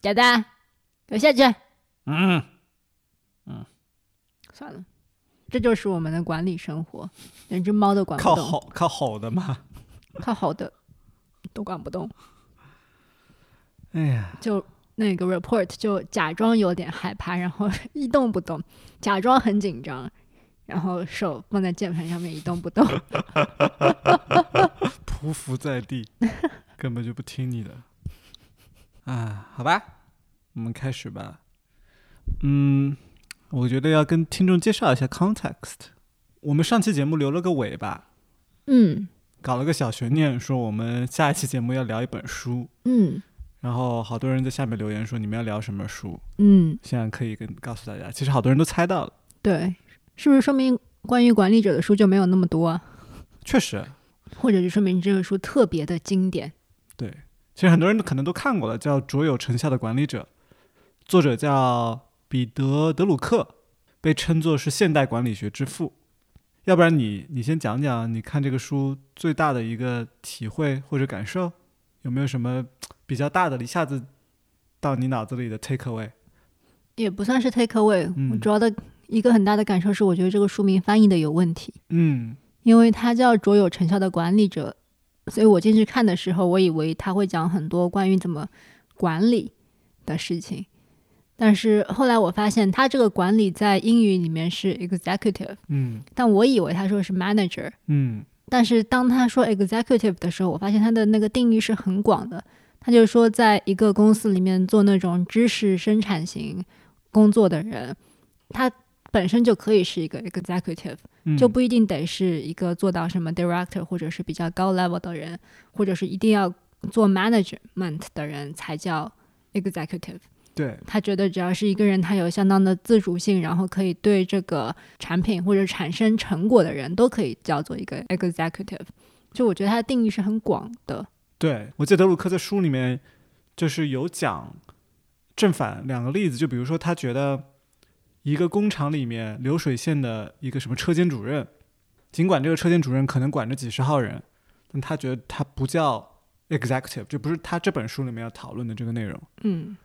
假的，给我下去。嗯嗯，算了，这就是我们的管理生活，连只猫都管不动，靠吼靠吼的吗。靠好的都管不动。哎呀，就那个 report 就假装有点害怕，然后 一动不动，假装很紧张，然后手放在键盘上面一动不动。匍匐在地，根本就不听你的。啊，好吧，我们开始吧。嗯，我觉得要跟听众介绍一下 context。我们上期节目留了个尾巴，嗯搞了个小悬念，说我们下一期节目要聊一本书。嗯然后好多人在下面留言说你们要聊什么书，嗯，现在可以跟告诉大家，其实好多人都猜到了，对，是不是说明关于管理者的书就没有那么多啊？确实，或者就说明这个书特别的经典？对，其实很多人可能都看过了，叫《卓有成效的管理者》，作者叫彼得·德鲁克，被称作是现代管理学之父。要不然你你先讲讲你看这个书最大的一个体会或者感受，有没有什么比较大的一下子到你脑子里的 take away？也不算是 take away，、嗯我主要的一个很大的感受是，我觉得这个书名翻译的有问题。嗯因为它叫卓有成效的管理者，所以我进去看的时候，我以为他会讲很多关于怎么管理的事情。但是后来我发现，他这个管理在英语里面是 executive，嗯但我以为他说是 manager。嗯但是当他说 executive 的时候，我发现他的那个定义是很广的。他就说，在一个公司里面做那种知识生产型工作的人，他本身就可以是一个 executive。嗯，就不一定得是一个做到什么 director 或者是比较高 level 的人，或者是一定要做 management 的人才叫 executive。对，他觉得只要是一个人，他有相当的自主性，然后可以对这个产品或者产生成果的人，都可以叫做一个 executive。就我觉得他的定义是很广的。对，我记得德鲁克在书里面就是有讲正反两个例子，就比如说他觉得一个工厂里面流水线的一个什么车间主任，尽管这个车间主任可能管着几十号人，但他觉得他不叫 executive，就不是他这本书里面要讨论的这个内容。嗯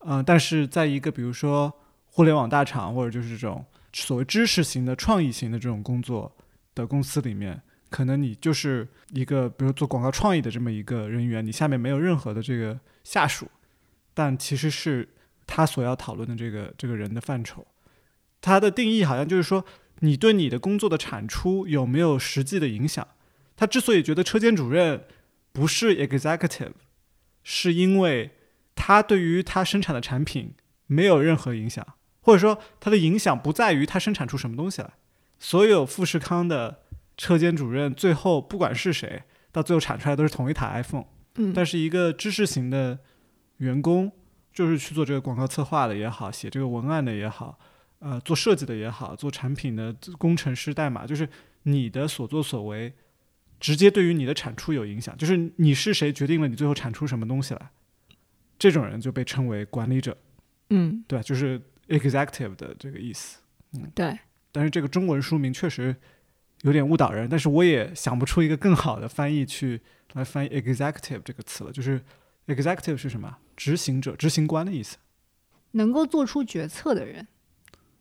嗯、但是在一个比如说互联网大厂或者就是这种所谓知识型的、创意型的这种工作的公司里面，可能你就是一个比如做广告创意的这么一个人员，你下面没有任何的这个下属，但其实是他所要讨论的这个这个人的范畴。他的定义好像就是说，你对你的工作的产出有没有实际的影响？他之所以觉得车间主任不是 executive，是因为他对于他生产的产品没有任何影响，或者说他的影响不在于他生产出什么东西来。所有富士康的车间主任最后不管是谁，到最后产出来都是同一台 iPhone。嗯，但是一个知识型的员工，就是去做这个广告策划的也好，写这个文案的也好，呃，做设计的也好，做产品的工程师代码，就是你的所作所为，直接对于你的产出有影响。就是你是谁决定了你最后产出什么东西来，这种人就被称为管理者，嗯对？就是 executive 的这个意思。嗯对，但是这个中文书名确实有点误导人，但是我也想不出一个更好的翻译去来翻译 executive 这个词了。就是 executive 是什么？执行者、执行官的意思，能够做出决策的人，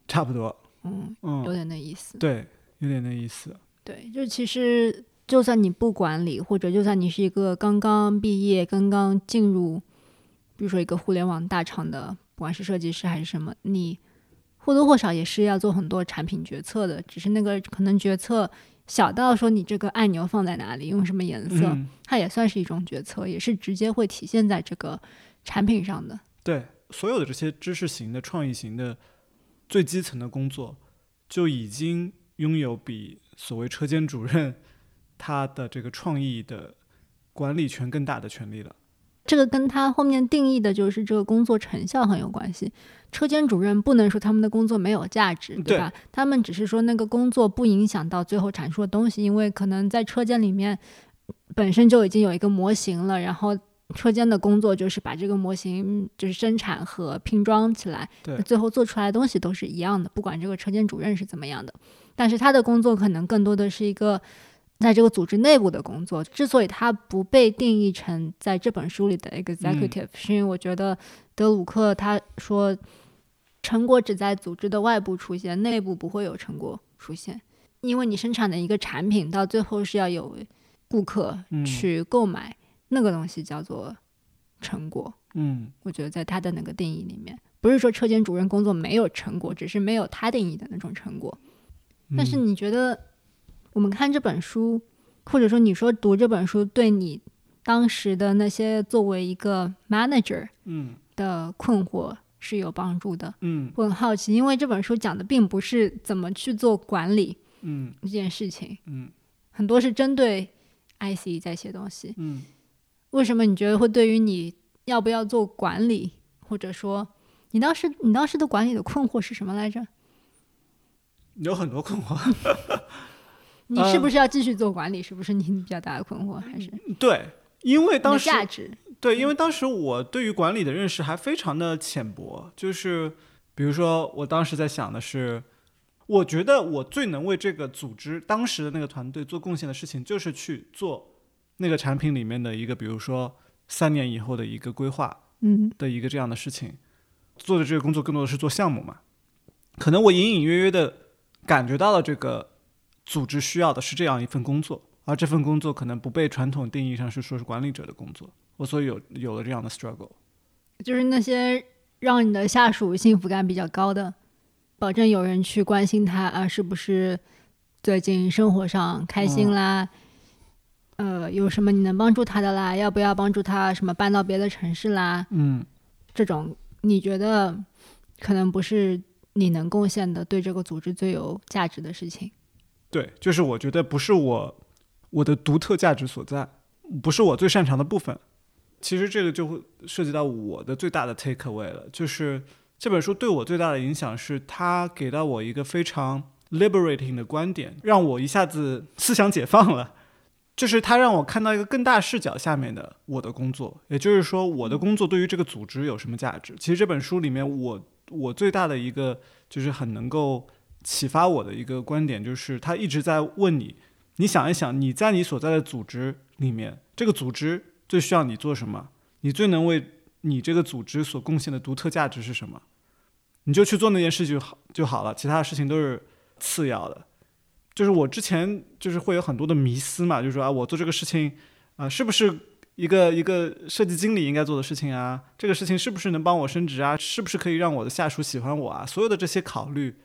差不多。嗯，有嗯，点那意思。对，有点那意思。对，就其实就算你不管理，或者就算你是一个刚刚毕业、刚刚进入，比如说一个互联网大厂的，不管是设计师还是什么，你或多或少也是要做很多产品决策的。只是那个可能决策小到说你这个按钮放在哪里，用什么颜色，嗯，它也算是一种决策，也是直接会体现在这个产品上的。对，所有的这些知识型的、创意型的最基层的工作，就已经拥有比所谓车间主任他的这个创意的管理权更大的权利了。这个跟他后面定义的就是这个工作成效很有关系。车间主任不能说他们的工作没有价值，对吧？他们只是说那个工作不影响到最后产出的东西，因为可能在车间里面本身就已经有一个模型了，然后车间的工作就是把这个模型就是生产和拼装起来，对最后做出来的东西都是一样的，不管这个车间主任是怎么样的。但是他的工作可能更多的是一个在这个组织内部的工作。之所以他不被定义成在这本书里的 executive，、是因为我觉得德鲁克他说，成果只在组织的外部出现，内部不会有成果出现，因为你生产的一个产品到最后是要有顾客去购买，那个东西叫做成果。嗯，我觉得在他的那个定义里面，不是说车间主任工作没有成果，只是没有他定义的那种成果。但是你觉得，我们看这本书，或者说你说读这本书，对你当时的那些作为一个 manager，嗯。的困惑是有帮助的。嗯，我很好奇，因为这本书讲的并不是怎么去做管理，嗯，这件事情，嗯，很多是针对 IC 在写东西。嗯，为什么你觉得会对于你要不要做管理，或者说你当时你当时的管理的困惑是什么来着？有很多困惑。你是不是要继续做管理？是不是你比较大的困惑？还是对，因为当时价值。对，因为当时我对于管理的认识还非常的浅薄，就是比如说，我当时在想的是，我觉得我最能为这个组织当时的那个团队做贡献的事情，就是去做那个产品里面的一个，比如说三年以后的一个规划，嗯，的一个这样的事情。做的这个工作更多的是做项目嘛，可能我隐隐约约的感觉到了这个组织需要的是这样一份工作，而这份工作可能不被传统定义上是说是管理者的工作。我所以有有了这样的 struggle，就是那些让你的下属幸福感比较高的，保证有人去关心他啊，是不是最近生活上开心啦？呃，有什么你能帮助他的啦？要不要帮助他什么搬到别的城市啦？嗯，这种你觉得可能不是你能贡献的，对这个组织最有价值的事情。对，就是我觉得不是我我的独特价值所在，不是我最擅长的部分。其实这个就会涉及到我的最大的 take away 了，就是这本书对我最大的影响是它给到我一个非常 liberating 的观点，让我一下子思想解放了。就是它让我看到一个更大视角下面的我的工作，也就是说我的工作对于这个组织有什么价值。其实这本书里面，我我最大的一个就是很能够启发我的一个观点，就是他一直在问你，你想一想你在你所在的组织里面，这个组织。最需要你做什么？你最能为你这个组织所贡献的独特价值是什么？你就去做那件事就好就好了，其他的事情都是次要的。就是我之前就是会有很多的迷思嘛，就是说啊，我做这个事情啊，是不是一个一个设计经理应该做的事情啊？这个事情是不是能帮我升职啊？是不是可以让我的下属喜欢我啊？所有的这些考虑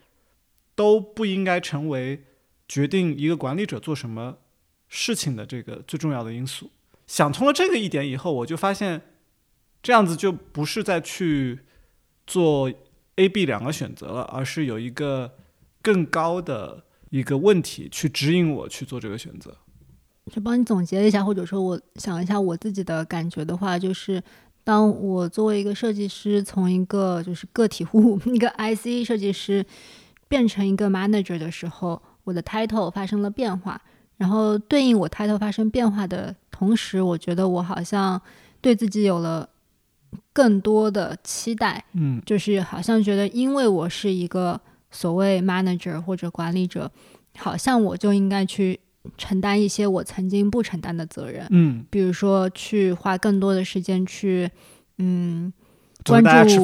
都不应该成为决定一个管理者做什么事情的这个最重要的因素。想通了这个一点以后，我就发现，这样子就不是再去做 A、B 两个选择了，而是有一个更高的一个问题去指引我去做这个选择。就帮你总结一下，或者说我想一下我自己的感觉的话，就是当我作为一个设计师，从一个就是个体户、一个 IC 设计师变成一个 manager 的时候，我的 title 发生了变化。然后对应我 title 发生变化的同时，我觉得我好像对自己有了更多的期待，嗯，就是好像觉得因为我是一个所谓 manager 或者管理者，好像我就应该去承担一些我曾经不承担的责任，嗯，比如说去花更多的时间去，嗯，关注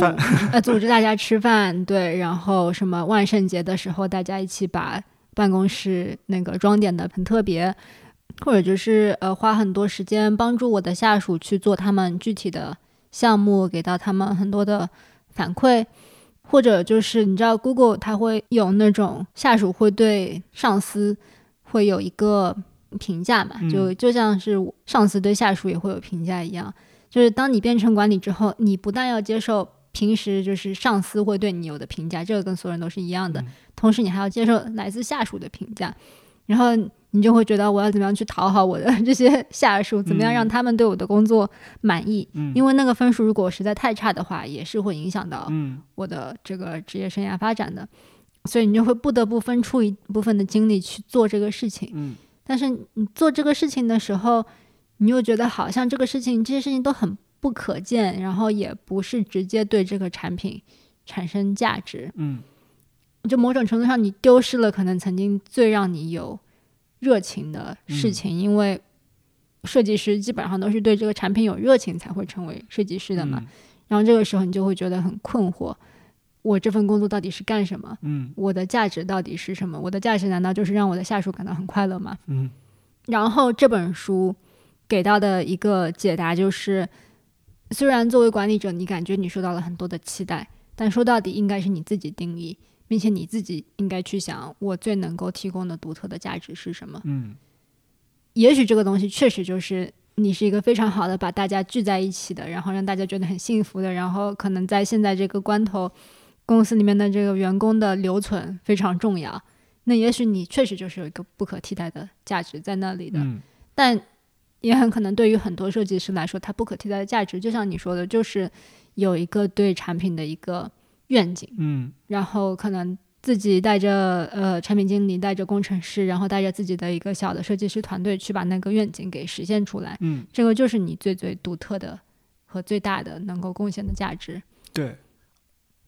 呃，组织大家吃饭，对，然后什么万圣节的时候大家一起把。办公室那个装点的很特别，或者就是呃花很多时间帮助我的下属去做他们具体的项目，给到他们很多的反馈，或者就是你知道 Google 它会有那种下属会对上司会有一个评价嘛，就就像是上司对下属也会有评价一样，就是当你变成管理之后，你不但要接受。平时就是上司会对你有的评价，这个跟所有人都是一样的。同时，你还要接受来自下属的评价，然后你就会觉得我要怎么样去讨好我的 这些下属，怎么样让他们对我的工作满意？因为那个分数如果实在太差的话，也是会影响到我的这个职业生涯发展的。所以你就会不得不分出一部分的精力去做这个事情。但是你做这个事情的时候，你又觉得好像这个事情这些事情都很。不可见，然后也不是直接对这个产品产生价值。嗯，就某种程度上，你丢失了可能曾经最让你有热情的事情，因为设计师基本上都是对这个产品有热情才会成为设计师的嘛。然后这个时候你就会觉得很困惑，我这份工作到底是干什么？嗯我的价值到底是什么？我的价值难道就是让我的下属感到很快乐吗？嗯然后这本书给到的一个解答就是，虽然作为管理者，你感觉你受到了很多的期待，但说到底应该是你自己定义，并且你自己应该去想，我最能够提供的独特的价值是什么。嗯也许这个东西确实就是你是一个非常好的把大家聚在一起的，然后让大家觉得很幸福的，然后可能在现在这个关头，公司里面的这个员工的留存非常重要。那也许你确实就是有一个不可替代的价值在那里的，嗯但也很可能对于很多设计师来说，它不可替代的价值，就像你说的，就是有一个对产品的一个愿景，嗯。然后可能自己带着呃产品经理、带着工程师，然后带着自己的一个小的设计师团队去把那个愿景给实现出来，嗯，这个就是你最最独特的和最大的能够贡献的价值。对。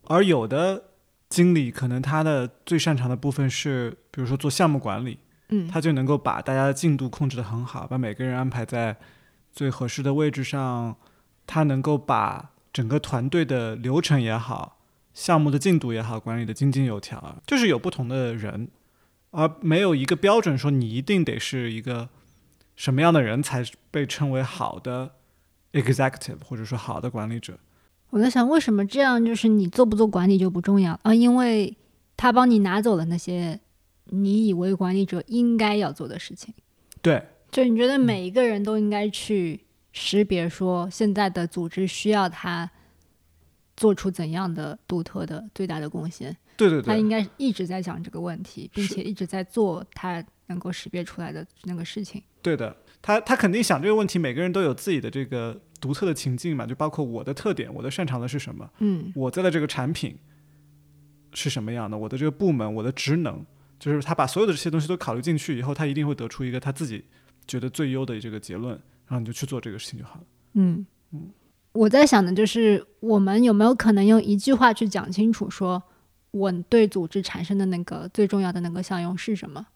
而有的经理可能他的最擅长的部分是，比如说做项目管理，嗯，他就能够把大家的进度控制的很好，把每个人安排在最合适的位置上，他能够把整个团队的流程也好，项目的进度也好，管理的井井有条。就是有不同的人，而没有一个标准说你一定得是一个什么样的人才被称为好的 executive 或者说好的管理者。我在想，为什么这样？就是你做不做管理就不重要啊，因为他帮你拿走了那些你以为管理者应该要做的事情。对，就你觉得每一个人都应该去识别，说现在的组织需要他做出怎样的独特的最大的贡献，对对对。他应，该一直在想这个问题，并且一直在做他能够识别出来的那个事情。对的，他他肯定想这个问题，每个人都有自己的这个独特的情境嘛，就包括我的特点，我的擅长的是什么，嗯。我在的这个产品是什么样的，我的这个部门，我的职能，就是他把所有的这些东西都考虑进去以后，他一定会得出一个他自己觉得最优的这个结论，然后你就去做这个事情就好了。嗯。嗯我在想的就是，我们有没有可能用一句话去讲清楚，说我对组织产生的那个最重要的那个效用是什么？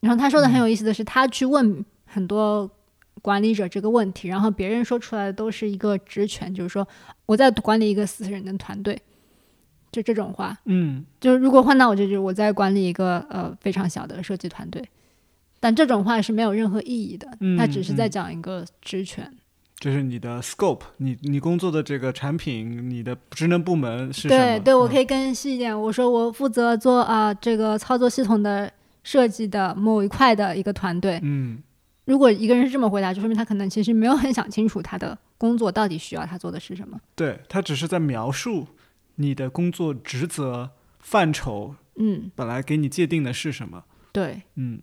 然后他说的很有意思的是，他去问很多管理者这个问题，然后别人说出来的都是一个职权，就是说我在管理一个四人的团队，就这种话。嗯，就是如果换到我这，就是我在管理一个呃非常小的设计团队，但这种话是没有任何意义的，他只是在嗯讲一个职权。这是你的 scope，你你工作的这个产品，你的职能部门是什么？对对，我嗯可以更细一点，我说我负责做啊、这个操作系统的设计的某一块的一个团队。嗯如果一个人是这么回答，就说明他可能其实没有很想清楚他的工作到底需要他做的是什么。对他只是在描述你的工作职责范畴，嗯，本来给你界定的是什么。对，嗯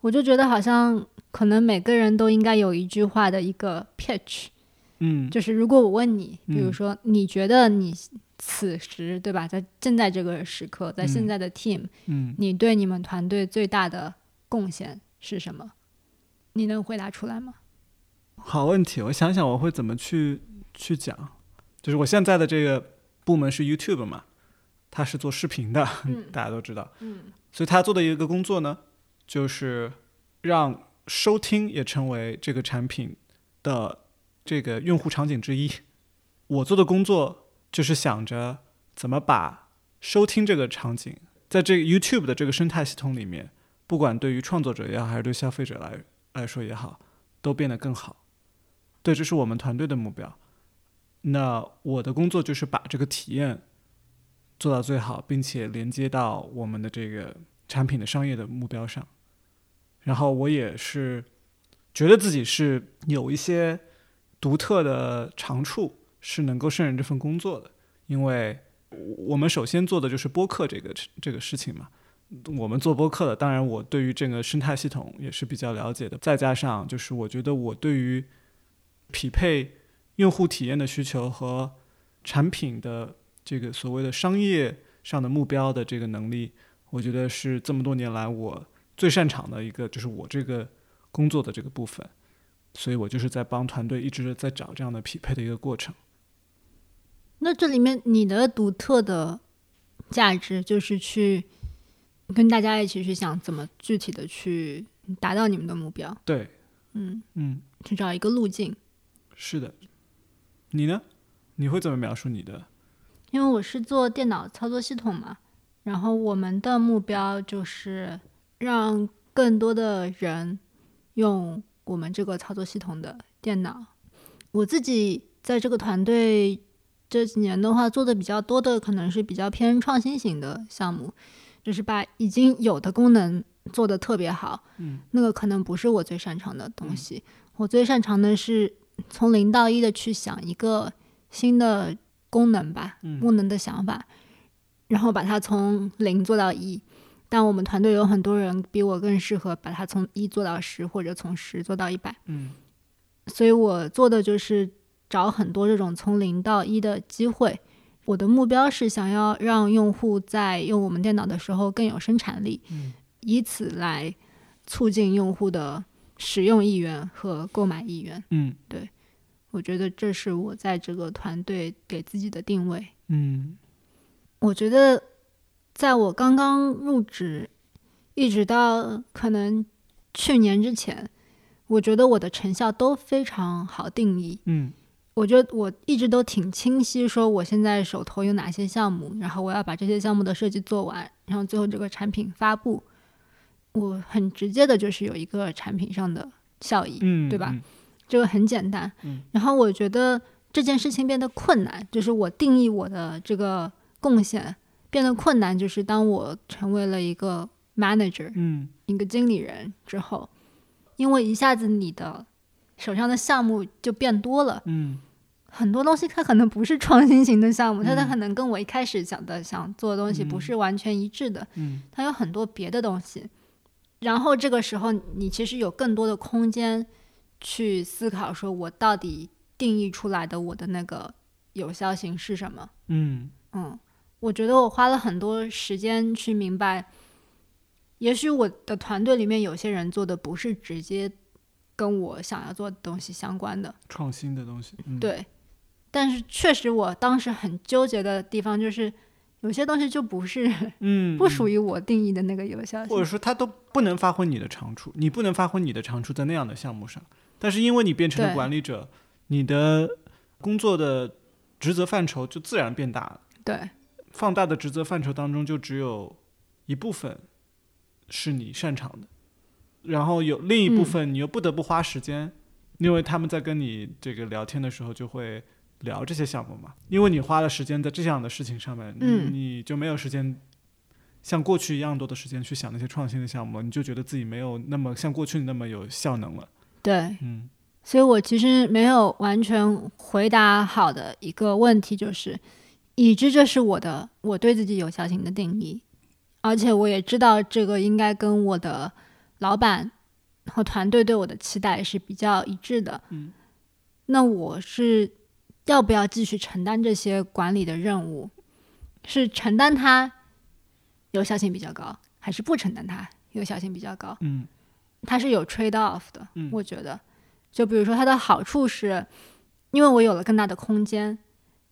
我就觉得好像可能每个人都应该有一句话的一个 pitch，嗯就是如果我问你，比如嗯说你觉得你此时对吧，在现在这个时刻，在现嗯在的 team，、嗯，你对你们团队最大的贡献是什么？你能回答出来吗？好问题，我想想我会怎么去去讲。就是我现在的这个部门是 YouTube 嘛，它是做视频的，嗯大家都知道。嗯所以他做的一个工作呢，就是让收听也成为这个产品的这个用户场景之一。我做的工作就是想着怎么把收听这个场景，在这个 YouTube 的这个生态系统里面，不管对于创作者也好，还是对消费者来来说也好，都变得更好。对，这是我们团队的目标。那我的工作就是把这个体验做到最好，并且连接到我们的这个产品的商业的目标上。然后我也是觉得自己是有一些独特的长处，是能够胜任这份工作的。因为我们首先做的就是播客这个这个事情嘛。我们做播客的，当然我对于这个生态系统也是比较了解的。再加上就是我觉得我对于匹配用户体验的需求和产品的这个所谓的商业上的目标的这个能力，我觉得是这么多年来我最擅长的一个，就是我这个工作的这个部分。所以我就是在帮团队一直在找这样的匹配的一个过程。那这里面你的独特的价值就是去跟大家一起去想怎么具体的去达到你们的目标，对，嗯，嗯，去找一个路径。是的。你呢？你会怎么描述你的？因为我是做电脑操作系统嘛，然后我们的目标就是让更多的人用我们这个操作系统的电脑。我自己在这个团队这几年的话，做的比较多的可能是比较偏创新型的项目，就是把已经有的功能做得特别好。嗯，那个可能不是我最擅长的东西。我最擅长的是从零到一的去想一个新的功能吧，功能的想法，然后把它从零做到一。但我们团队有很多人比我更适合把它从一做到十，或者从十做到一百。嗯，所以我做的就是找很多这种从零到一的机会。我的目标是想要让用户在用我们电脑的时候更有生产力，以此来促进用户的。使用意愿和购买意愿，嗯，对，我觉得这是我在这个团队给自己的定位。嗯，我觉得在我刚刚入职，一直到可能去年之前，我觉得我的成效都非常好定义。嗯，我觉得我一直都挺清晰，说我现在手头有哪些项目，然后我要把这些项目的设计做完，然后最后这个产品发布。我很直接的就是有一个产品上的效益，嗯，对吧？这个很简单。嗯，然后我觉得这件事情变得困难，就是我定义我的这个贡献变得困难，就是当我成为了一个 manager，嗯，一个经理人之后，因为一下子你的手上的项目就变多了，嗯，很多东西它可能不是创新型的项目，它它可能跟我一开始想的想做的东西不是完全一致的，嗯，它有很多别的东西。然后这个时候，你其实有更多的空间去思考，说我到底定义出来的我的那个有效性是什么？嗯。嗯，我觉得我花了很多时间去明白，也许我的团队里面有些人做的不是直接跟我想要做的东西相关的创新的东西，对。但是确实，我当时很纠结的地方就是。有些东西就不是，嗯，不属于我定义的那个有效性，或者说它都不能发挥你的长处，你不能发挥你的长处在那样的项目上。但是因为你变成了管理者，你的工作的职责范畴就自然变大了。对，放大的职责范畴当中，就只有一部分是你擅长的，然后有另一部分你又不得不花时间，因为他们在跟你这个聊天的时候就会。聊这些项目嘛，因为你花了时间在这样的事情上面，嗯，你就没有时间像过去一样多的时间去想那些创新的项目，你就觉得自己没有那么像过去那么有效能了。对，嗯，所以我其实没有完全回答好的一个问题，就是已知这是我的我对自己有效性的定义，而且我也知道这个应该跟我的老板和团队对我的期待是比较一致的。嗯，那我是。要不要继续承担这些管理的任务？是承担它有效性比较高，还是不承担它有效性比较高？嗯，它是有 trade off 的。嗯，我觉得，就比如说它的好处是，因为我有了更大的空间。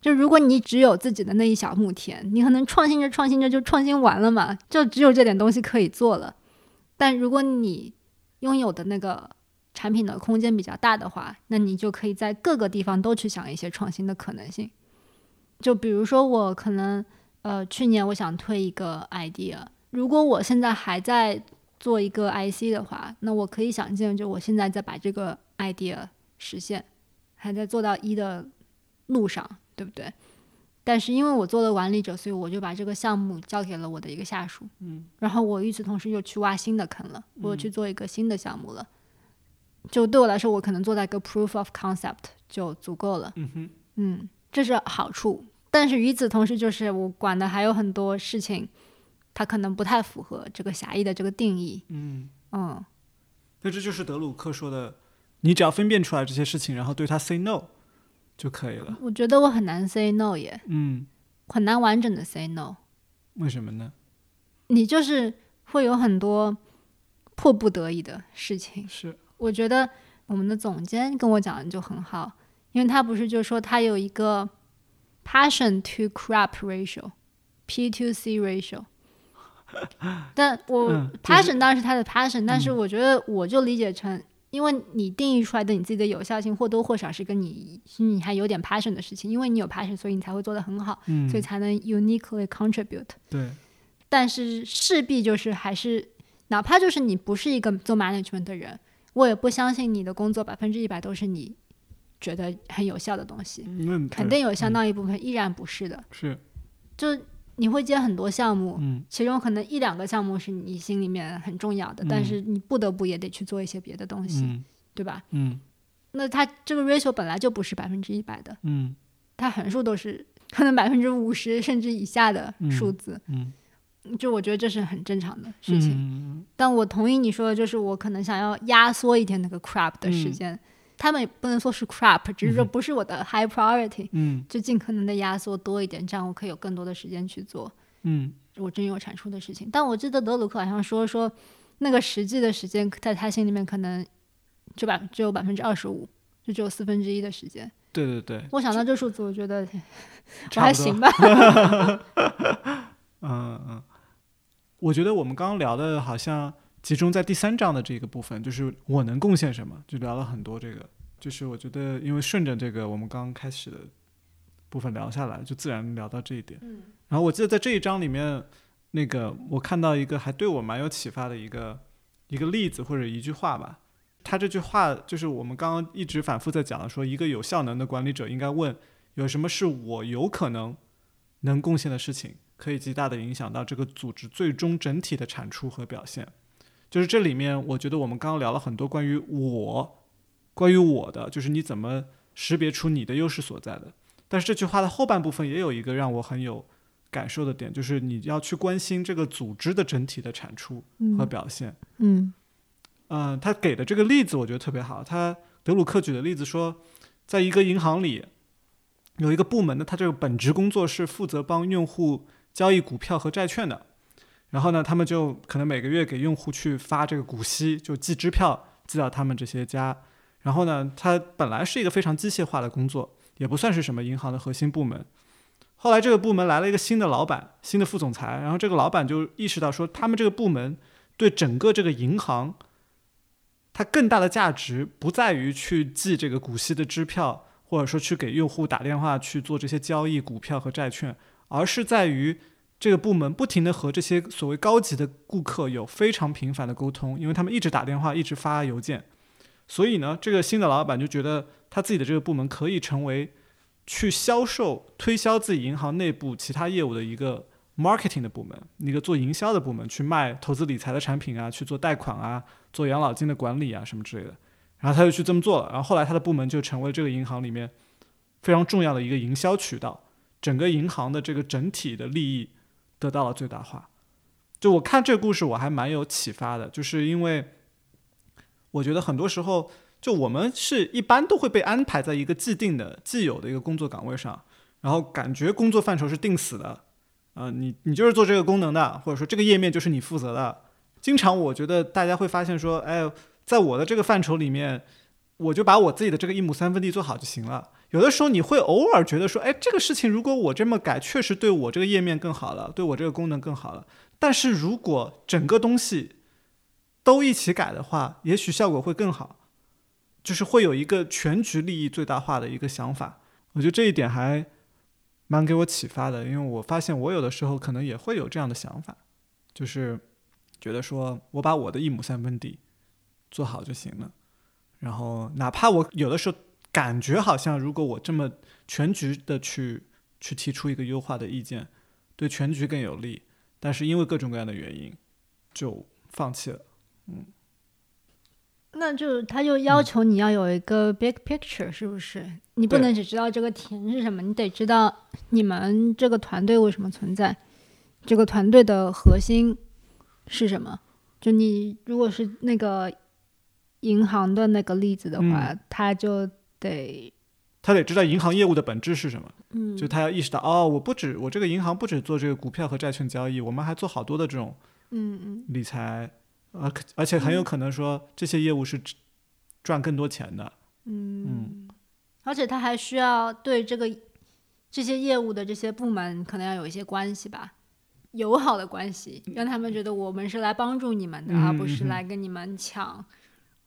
就如果你只有自己的那一小亩田，你可能创新着创新着就创新完了嘛，就只有这点东西可以做了。但如果你拥有的那个产品的空间比较大的话，那你就可以在各个地方都去想一些创新的可能性。就比如说，我可能呃，去年我想推一个 idea，如果我现在还在做一个 IC 的话，那我可以想见，就我现在在把这个 idea 实现，还在做到一的路上，对不对？但是因为我做了管理者，所以我就把这个项目交给了我的一个下属，嗯，然后我与此同时又去挖新的坑了，我去做一个新的项目了。就对我来说，我可能做到一个 proof of concept 就足够了。嗯哼，嗯，这是好处。但是与此同时，就是我管的还有很多事情，它可能不太符合这个狭义的这个定义。嗯嗯，那这就是德鲁克说的，你只要分辨出来这些事情，然后对他 say no 就可以了。我觉得我很难 say no 耶。嗯，很难完整的 say no。为什么呢？你就是会有很多迫不得已的事情。是。我觉得我们的总监跟我讲的就很好，因为他不是就说他有一个 passion to crap ratio，P to C ratio。但我 passion 当然是他的 passion，但是我觉得我就理解成因为你定义出来的你自己的有效性或多或少是跟你你还有点 passion 的事情，因为你有 passion，所以你才会做得很好，嗯，所以才能 uniquely contribute。对，但是势必就是还是，哪怕就是你不是一个做 management 的人，我也不相信你的工作百分之一百都是你觉得很有效的东西，嗯，肯定有相当一部分依然不是的。是，就你会接很多项目，嗯。其中可能一两个项目是你心里面很重要的，但嗯。是你不得不也得去做一些别的东西，嗯。对吧？嗯。那它这个 ratio 本来就不是百分之一百的，嗯。它横竖都是可能百分之五十甚至以下的数字，嗯。就我觉得这是很正常的事情。嗯但我同意你说的，就是我可能想要压缩一点那个 crap 的时间，他们也不能说是 crap，只是说不是我的 high priority，、嗯就尽可能的压缩多一点，这样我可以有更多的时间去做嗯我真有产出的事情。但我记得德鲁克好像说说，那个实际的时间在他心里面可能就百只有百分之二十五，就只有四分之一的时间。对对对，我想到这数字，我觉得 我还行吧。嗯嗯，我觉得我们刚刚聊的好像集中在第三章的这个部分，就是我能贡献什么，就聊了很多这个。就是我觉得，因为顺着这个我们刚刚开始的部分聊下来，就自然聊到这一点。嗯然后我记得在这一章里面，那个我看到一个还对我蛮有启发的一个一个例子或者一句话吧。他这句话就是我们刚刚一直反复在讲的，说一个有效能的管理者应该问有什么是我有可能能贡献的事情，可以极大的影响到这个组织最终整体的产出和表现。就是这里面，我觉得我们刚刚聊了很多关于我，关于我的，就是你怎么识别出你的优势所在的。但是这句话的后半部分也有一个让我很有感受的点，就是你要去关心这个组织的整体的产出和表现。嗯嗯、他给的这个例子我觉得特别好。他德鲁克举的例子说，在一个银行里，有一个部门呢，他这个本职工作是负责帮用户交易股票和债券的。然后呢，他们就可能每个月给用户去发这个股息，就寄支票寄到他们这些家。然后呢，它本来是一个非常机械化的工作，也不算是什么银行的核心部门。后来这个部门来了一个新的老板，新的副总裁，然后这个老板就意识到说，他们这个部门对整个这个银行，它更大的价值不在于去寄这个股息的支票，或者说去给用户打电话去做这些交易股票和债券，而是在于这个部门不停的和这些所谓高级的顾客有非常频繁的沟通，因为他们一直打电话，一直发邮件，所以呢，这个新的老板就觉得他自己的这个部门可以成为去销售、推销自己银行内部其他业务的一个 marketing 的部门，一个做营销的部门，去卖投资理财的产品啊，去做贷款啊，做养老金的管理啊什么之类的。然后他就去这么做了，然后后来他的部门就成为这个银行里面非常重要的一个营销渠道，整个银行的这个整体的利益得到了最大化。就我看这个故事，我还蛮有启发的，就是因为我觉得很多时候，就我们是一般都会被安排在一个既定的、既有的一个工作岗位上，然后感觉工作范畴是定死的，呃，你你就是做这个功能的，或者说这个页面就是你负责的。经常我觉得大家会发现说，哎，在我的这个范畴里面，我就把我自己的这个一亩三分地做好就行了。有的时候你会偶尔觉得说，哎，这个事情如果我这么改，确实对我这个页面更好了，对我这个功能更好了。但是如果整个东西都一起改的话，也许效果会更好，就是会有一个全局利益最大化的一个想法。我觉得这一点还蛮给我启发的，因为我发现我有的时候可能也会有这样的想法，就是觉得说我把我的一亩三分地做好就行了，然后哪怕我有的时候感觉好像如果我这么全局的去去提出一个优化的意见，对全局更有利，但是因为各种各样的原因就放弃了。嗯那就他就要求你要有一个 big picture，是不是？你不能只知道这个田是什么，你得知道你们这个团队为什么存在，这个团队的核心是什么。就你如果是那个银行的那个例子的话，他就得他得知道银行业务的本质是什么，嗯，就他要意识到，哦，我不止我这个银行不止做这个股票和债券交易，我们还做好多的这种嗯嗯。理财，而可而且很有可能说这些业务是赚更多钱的。嗯，而且他还需要对这个这些业务的这些部门可能要有一些关系吧，友好的关系，让他们觉得我们是来帮助你们的，嗯而不是嗯嗯。来跟你们抢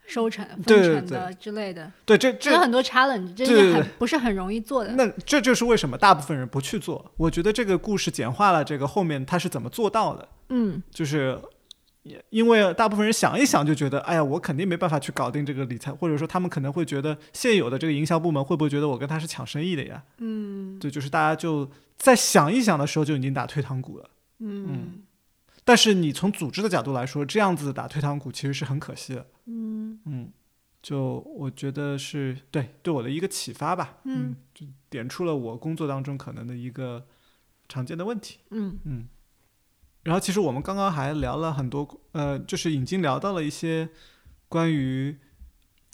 收成、分成的之类的，对，这这这有很多 challenge，这对对是很不是很容易做的。那这就是为什么大部分人不去做。我觉得这个故事简化了这个后面他是怎么做到的，嗯就是因为大部分人想一想就觉得，哎呀，我肯定没办法去搞定这个理财，或者说他们可能会觉得现有的这个营销部门会不会觉得我跟他是抢生意的呀？嗯对，就是大家就在想一想的时候就已经打退堂鼓了。嗯但是你从组织的角度来说，这样子打退堂鼓其实是很可惜的。嗯嗯，就我觉得是对对我的一个启发吧。嗯，就点出了我工作当中可能的一个常见的问题。嗯嗯，然后其实我们刚刚还聊了很多，呃，就是已经聊到了一些关于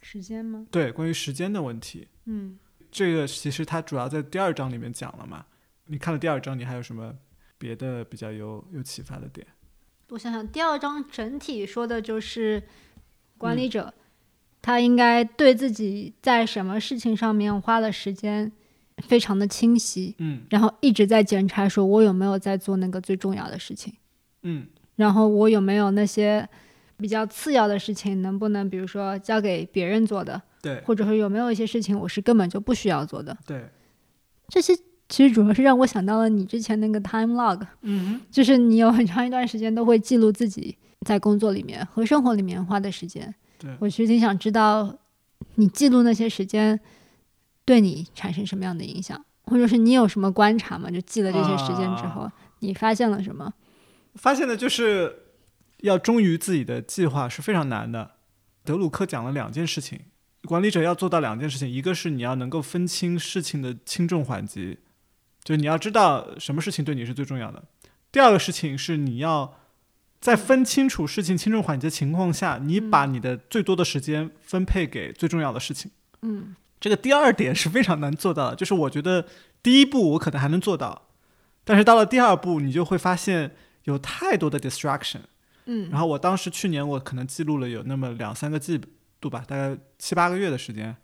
时间吗？对关于时间的问题。嗯这个其实它主要在第二章里面讲了嘛。你看了第二章，你还有什么别的比较有有启发的点？我想想，第二章整体说的就是管嗯。理者，他应该对自己在什么事情上面花的时间非常的清晰，嗯。然后一直在检查，说我有没有在做那个最重要的事情，嗯。然后我有没有那些比较次要的事情，能不能比如说交给别人做的，对。或者说有没有一些事情我是根本就不需要做的，对，这些其实主要是让我想到了你之前那个 time log，嗯就是你有很长一段时间都会记录自己在工作里面和生活里面花的时间。对我其实挺想知道，你记录那些时间对你产生什么样的影响，或者是你有什么观察吗？就记了这些时间之后，啊你发现了什么？发现的就是要忠于自己的计划是非常难的。德鲁克讲了两件事情，管理者要做到两件事情，一个是你要能够分清事情的轻重缓急，就你要知道什么事情对你是最重要的。第二个事情是你要在分清楚事情轻重缓急的情况下，你把你的最多的时间分配给最重要的事情。嗯这个第二点是非常难做到的，就是我觉得第一步我可能还能做到，但是到了第二步，你就会发现有太多的 distraction。嗯然后我当时去年我可能记录了有那么两三个季度吧，大概七八个月的时间，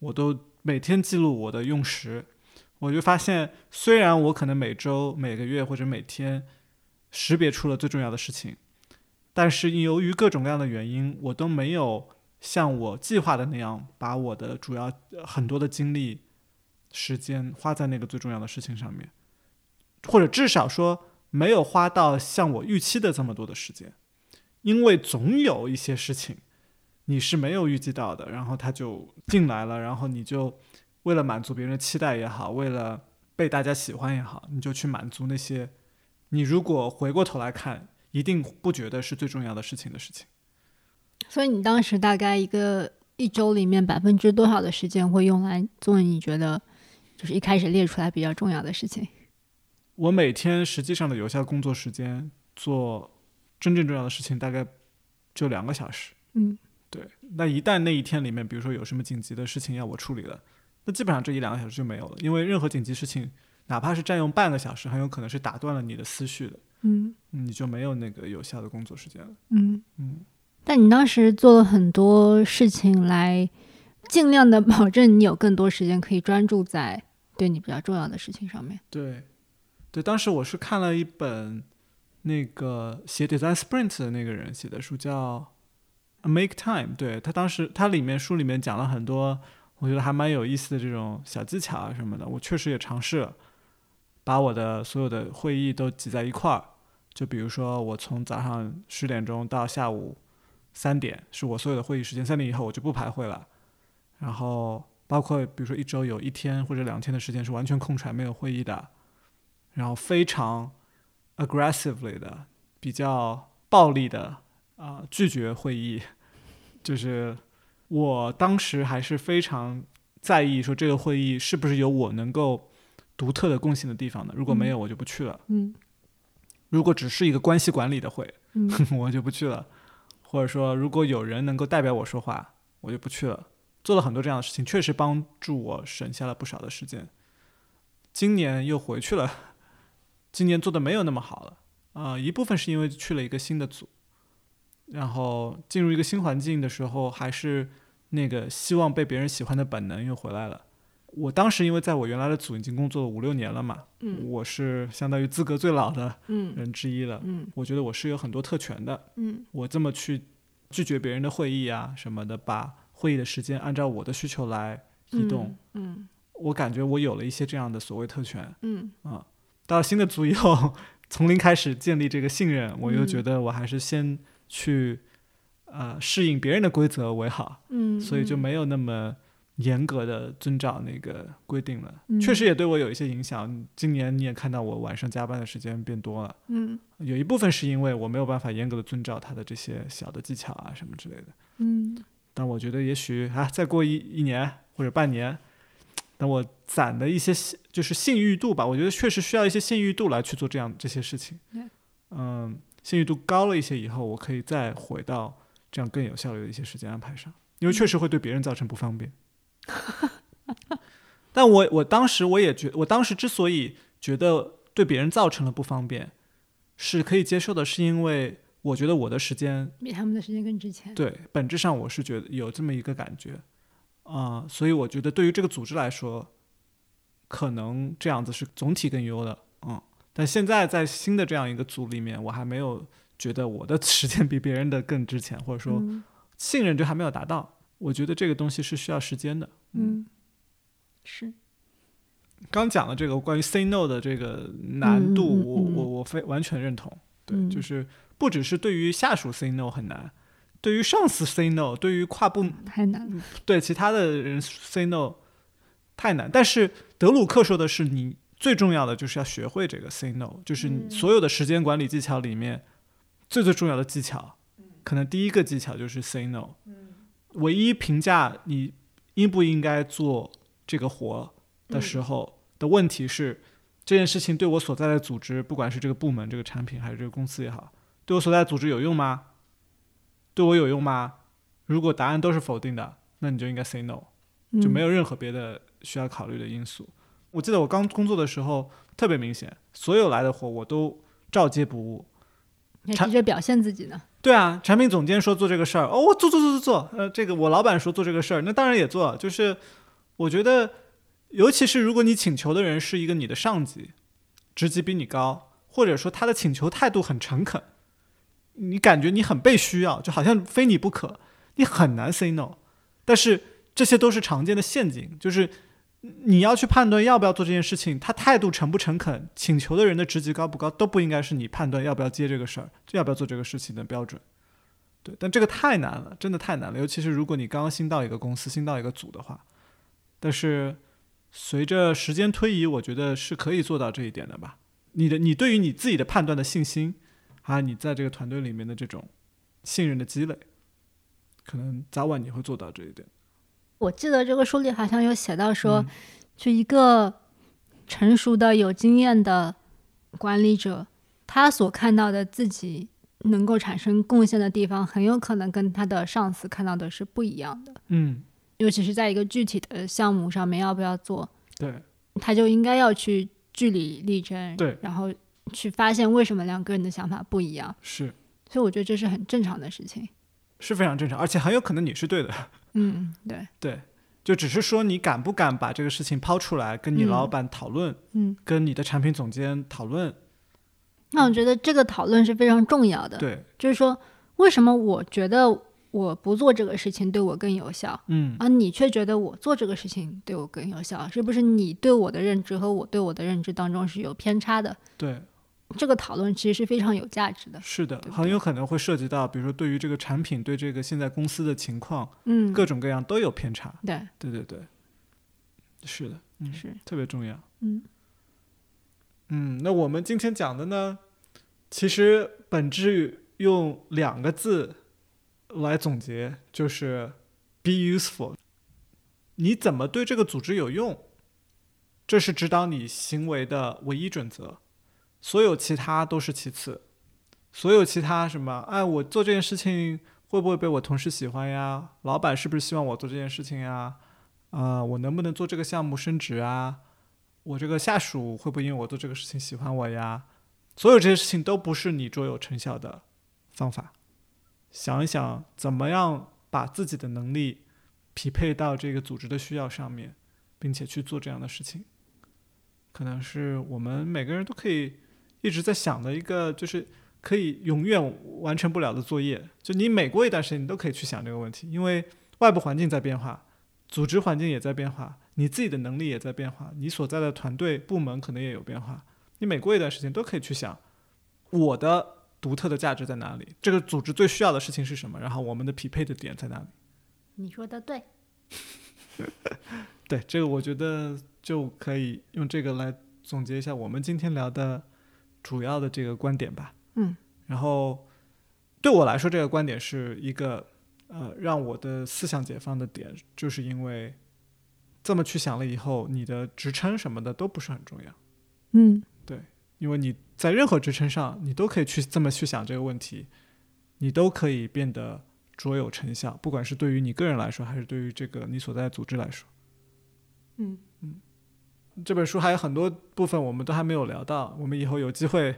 我都每天记录我的用时，我就发现虽然我可能每周、每个月或者每天识别出了最重要的事情，但是由于各种各样的原因，我都没有像我计划的那样，把我的主要很多的精力、时间花在那个最重要的事情上面，或者至少说没有花到像我预期的这么多的时间。因为总有一些事情你是没有预计到的，然后它就进来了，然后你就为了满足别人的期待也好，为了被大家喜欢也好，你就去满足那些你如果回过头来看，一定不觉得是最重要的事情的事情。所以你当时大概一个一周里面百分之多少的时间会用来做你觉得就是一开始列出来比较重要的事情？我每天实际上的有效工作时间做真正重要的事情大概就两个小时。嗯对，那一旦那一天里面，比如说有什么紧急的事情要我处理了，那基本上这一两个小时就没有了，因为任何紧急事情，哪怕是占用半个小时，很有可能是打断了你的思绪的，嗯你就没有那个有效的工作时间了。嗯嗯，但你当时做了很多事情来尽量的保证你有更多时间可以专注在对你比较重要的事情上面。对，对，当时我是看了一本那个写 Design Sprint 的那个人写的书，叫《Make Time》。对他当时他里面书里面讲了很多，我觉得还蛮有意思的这种小技巧啊什么的。我确实也尝试，把我的所有的会议都挤在一块儿。就比如说，我从早上十点钟到下午三点是我所有的会议时间，三点以后我就不排会了。然后包括比如说一周有一天或者两天的时间是完全空出来没有会议的，然后非常 aggressively 的比较暴力的啊、拒绝会议，就是我当时还是非常在意说这个会议是不是有我能够独特的贡献的地方的，如果没有我就不去了。嗯如果只是一个关系管理的会，嗯 我就不去了。或者说，如果有人能够代表我说话，我就不去了。做了很多这样的事情，确实帮助我省下了不少的时间。今年又回去了，今年做的没有那么好了啊、一部分是因为去了一个新的组，然后进入一个新环境的时候，还是那个希望被别人喜欢的本能又回来了。我当时因为在我原来的组已经工作了五六年了嘛，嗯我是相当于资格最老的嗯人之一了。嗯我觉得我是有很多特权的，嗯我这么去拒绝别人的会议啊什么的，把会议的时间按照我的需求来移动。嗯我感觉我有了一些这样的所谓特权。嗯啊，到了新的组以后，从零开始建立这个信任，我又嗯觉得我还是先去呃适应别人的规则为好，嗯，所以就嗯没有那么严格的遵照那个规定了。嗯确实也对我有一些影响。今年你也看到我晚上加班的时间变多了，嗯有一部分是因为我没有办法严格的遵照他的这些小的技巧啊什么之类的。嗯但我觉得也许啊，再过一一年或者半年，等我攒的一些信就是信誉度吧，我觉得确实需要一些信誉度来去做这样这些事情。嗯，信誉度高了一些以后，我可以再回到这样更有效率的一些时间安排上，因为确实会对别人造成不方便。但我我当时我也觉，我当时之所以觉得对别人造成了不方便，是可以接受的，是因为我觉得我的时间比他们的时间更值钱。对，本质上我是觉得有这么一个感觉，啊、所以我觉得对于这个组织来说，可能这样子是总体更优的，嗯。但现在在新的这样一个组里面，我还没有觉得我的 时间比别人的更值钱，或者说嗯信任就还没有达到。我觉得这个东西是需要时间的。嗯，是刚讲的这个关于 say no 的这个难度，我我我非完全认同。对，嗯就是不只是对于下属 say no 很难，对于上司 say no，对于跨部太难了。对其他的人 say no 太难。但是德鲁克说的是，你最重要的就是要学会这个 say no，就是所有的时间管理技巧里面最最重要的技巧，可能第一个技巧就是 say no。唯一评价你应不应该做这个活的时候的问题是，这件事情对我所在的组织，不管是这个部门、这个产品还是这个公司也好，对我所在的组织有用吗？对我有用吗？如果答案都是否定的，那你就应该 say no，就没有。有任何别的需要考虑的因素。我记得我刚工作的时候特别明显，所有来的活我都照接不误。产还急着表现自己呢。对啊，产品总监说做这个事儿，哦，我做做做做做，呃，这个我老板说做这个事儿，那当然也做。就是我觉得，尤其是如果你请求的人是一个你的上级，职级比你高，或者说他的请求态度很诚恳，你感觉你很被需要，就好像非你不可，你很难 say no。但是这些都是常见的陷阱，就是你要去判断要不要做这件事情，他态度诚不诚恳，请求的人的职级高不高，都不应该是你判断要不要接这个事儿，要不要做这个事情的标准。对，但这个太难了，真的太难了，尤其是如果你刚刚新到一个公司、新到一个组的话。但是随着时间推移，我觉得是可以做到这一点的吧。你的你对于你自己的判断的信心，还有你在这个团队里面的这种信任的积累，可能早晚你会做到这一点。我记得这个书里好像有写到说，嗯就一个成熟的、有经验的管理者，他所看到的自己能够产生贡献的地方，很有可能跟他的上司看到的是不一样的。嗯，尤其是在一个具体的项目上面要不要做，对他就应该要去据理力争，对然后去发现为什么两个人的想法不一样。是所以我觉得这是很正常的事情。是非常正常，而且很有可能你是对的。嗯，对，对，就只是说你敢不敢把这个事情抛出来，跟你嗯老板讨论，嗯，跟你的产品总监讨论。那我觉得这个讨论是非常重要的。对，就是说，为什么我觉得我不做这个事情对我更有效，嗯，而你却觉得我做这个事情对我更有效？是不是你对我的认知和我对我的认知当中是有偏差的？对，这个讨论其实是非常有价值的。是的，很有可能会涉及到，比如说对于这个产品，对这个现在公司的情况，嗯，各种各样都有偏差。对，对对对，是的，嗯，是，特别重要。嗯嗯，那我们今天讲的呢，其实本质用两个字来总结，就是 be useful。你怎么对这个组织有用，这是指导你行为的唯一准则，所有其他都是其次。所有其他什么，哎，我做这件事情会不会被我同事喜欢呀？老板是不是希望我做这件事情呀？啊、我能不能做这个项目升职啊？我这个下属会不会因为我做这个事情喜欢我呀？所有这些事情都不是你卓有成效的方法。想一想，怎么样把自己的能力匹配到这个组织的需要上面，并且去做这样的事情，可能是我们每个人都可以一直在想的一个，就是可以永远完成不了的作业。就你每过一段时间，你都可以去想这个问题，因为外部环境在变化，组织环境也在变化，你自己的能力也在变化，你所在的团队部门可能也有变化。你每过一段时间都可以去想，我的独特的价值在哪里？这个组织最需要的事情是什么？然后我们的匹配的点在哪里？你说的对。对，这个我觉得就可以用这个来总结一下我们今天聊的主要的这个观点吧。嗯，然后对我来说，这个观点是一个呃让我的思想解放的点，就是因为这么去想了以后，你的职称什么的都不是很重要。嗯，对，因为你在任何职称上，你都可以去这么去想这个问题，你都可以变得卓有成效，不管是对于你个人来说，还是对于这个你所在的组织来说。嗯嗯，这本书还有很多部分我们都还没有聊到，我们以后有机会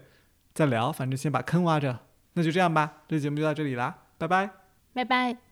再聊。反正先把坑挖着，那就这样吧，这节目就到这里啦，拜拜，拜拜。